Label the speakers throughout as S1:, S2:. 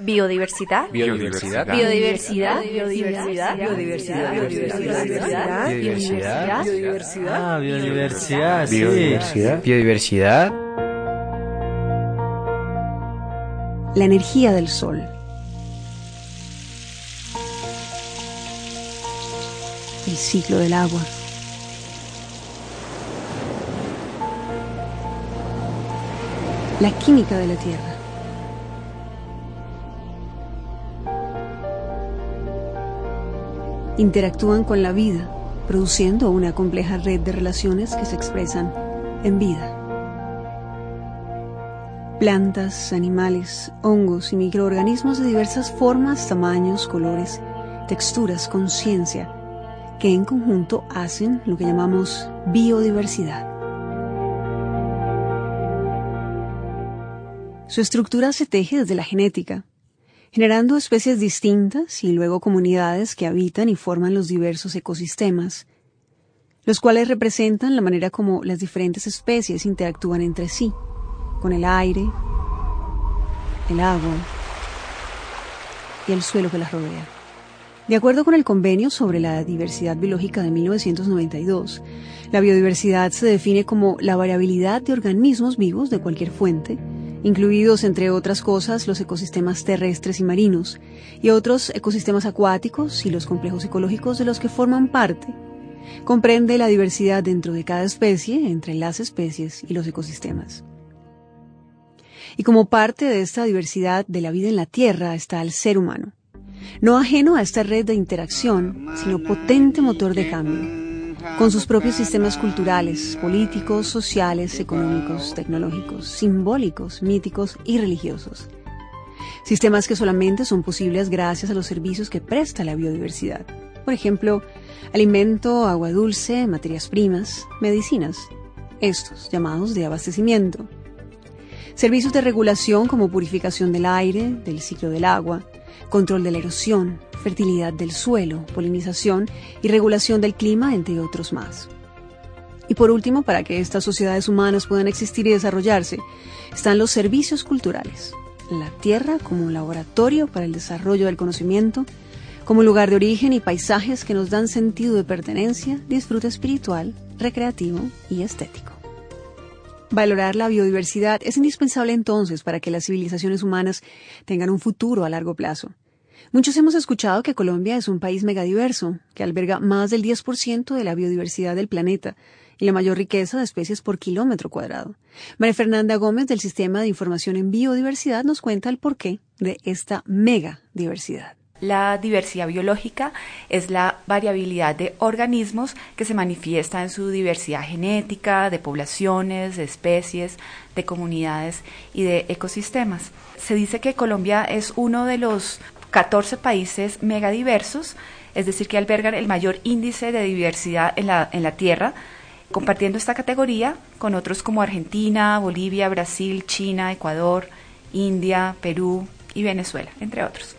S1: Biodiversidad.
S2: Biodiversidad.
S1: Biodiversidad. Biodiversidad. Biodiversidad.
S2: Biodiversidad.
S1: Biodiversidad.
S2: Biodiversidad.
S3: Ah. Biodiversidad.
S2: Biodiversidad.
S4: La energía del sol. El ciclo del agua. La química de la Tierra. Interactúan con la vida, produciendo una compleja red de relaciones que se expresan en vida. Plantas, animales, hongos y microorganismos de diversas formas, tamaños, colores, texturas, conciencia, que en conjunto hacen lo que llamamos biodiversidad. Su estructura se teje desde la genética, generando especies distintas y luego comunidades que habitan y forman los diversos ecosistemas, los cuales representan la manera como las diferentes especies interactúan entre sí, con el aire, el agua y el suelo que las rodea. De acuerdo con el Convenio sobre la Diversidad Biológica de 1992, la biodiversidad se define como la variabilidad de organismos vivos de cualquier fuente, incluidos entre otras cosas los ecosistemas terrestres y marinos, y otros ecosistemas acuáticos y los complejos ecológicos de los que forman parte. Comprende la diversidad dentro de cada especie, entre las especies y los ecosistemas. Y como parte de esta diversidad de la vida en la Tierra está el ser humano, no ajeno a esta red de interacción, sino potente motor de cambio con sus propios sistemas culturales, políticos, sociales, económicos, tecnológicos, simbólicos, míticos y religiosos. Sistemas que solamente son posibles gracias a los servicios que presta la biodiversidad. Por ejemplo, alimento, agua dulce, materias primas, medicinas, estos llamados de abastecimiento. Servicios de regulación como purificación del aire, del ciclo del agua, control de la erosión, fertilidad del suelo, polinización y regulación del clima, entre otros más. Y por último, para que estas sociedades humanas puedan existir y desarrollarse, están los servicios culturales. La tierra como un laboratorio para el desarrollo del conocimiento, como lugar de origen y paisajes que nos dan sentido de pertenencia, disfrute espiritual, recreativo y estético. Valorar la biodiversidad es indispensable entonces para que las civilizaciones humanas tengan un futuro a largo plazo. Muchos hemos escuchado que Colombia es un país megadiverso, que alberga más del 10% de la biodiversidad del planeta y la mayor riqueza de especies por kilómetro cuadrado. María Fernanda Gómez del Sistema de Información en Biodiversidad nos cuenta el porqué de esta megadiversidad.
S5: La diversidad biológica es la variabilidad de organismos que se manifiesta en su diversidad genética, de poblaciones, de especies, de comunidades y de ecosistemas. Se dice que Colombia es uno de los 14 países megadiversos, es decir, que albergan el mayor índice de diversidad en la, en la Tierra, compartiendo esta categoría con otros como Argentina, Bolivia, Brasil, China, Ecuador, India, Perú y Venezuela, entre otros.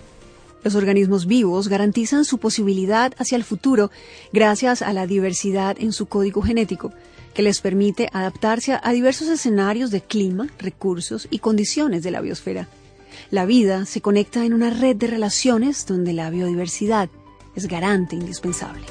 S4: Los organismos vivos garantizan su posibilidad hacia el futuro gracias a la diversidad en su código genético, que les permite adaptarse a diversos escenarios de clima, recursos y condiciones de la biosfera. La vida se conecta en una red de relaciones donde la biodiversidad es garante indispensable.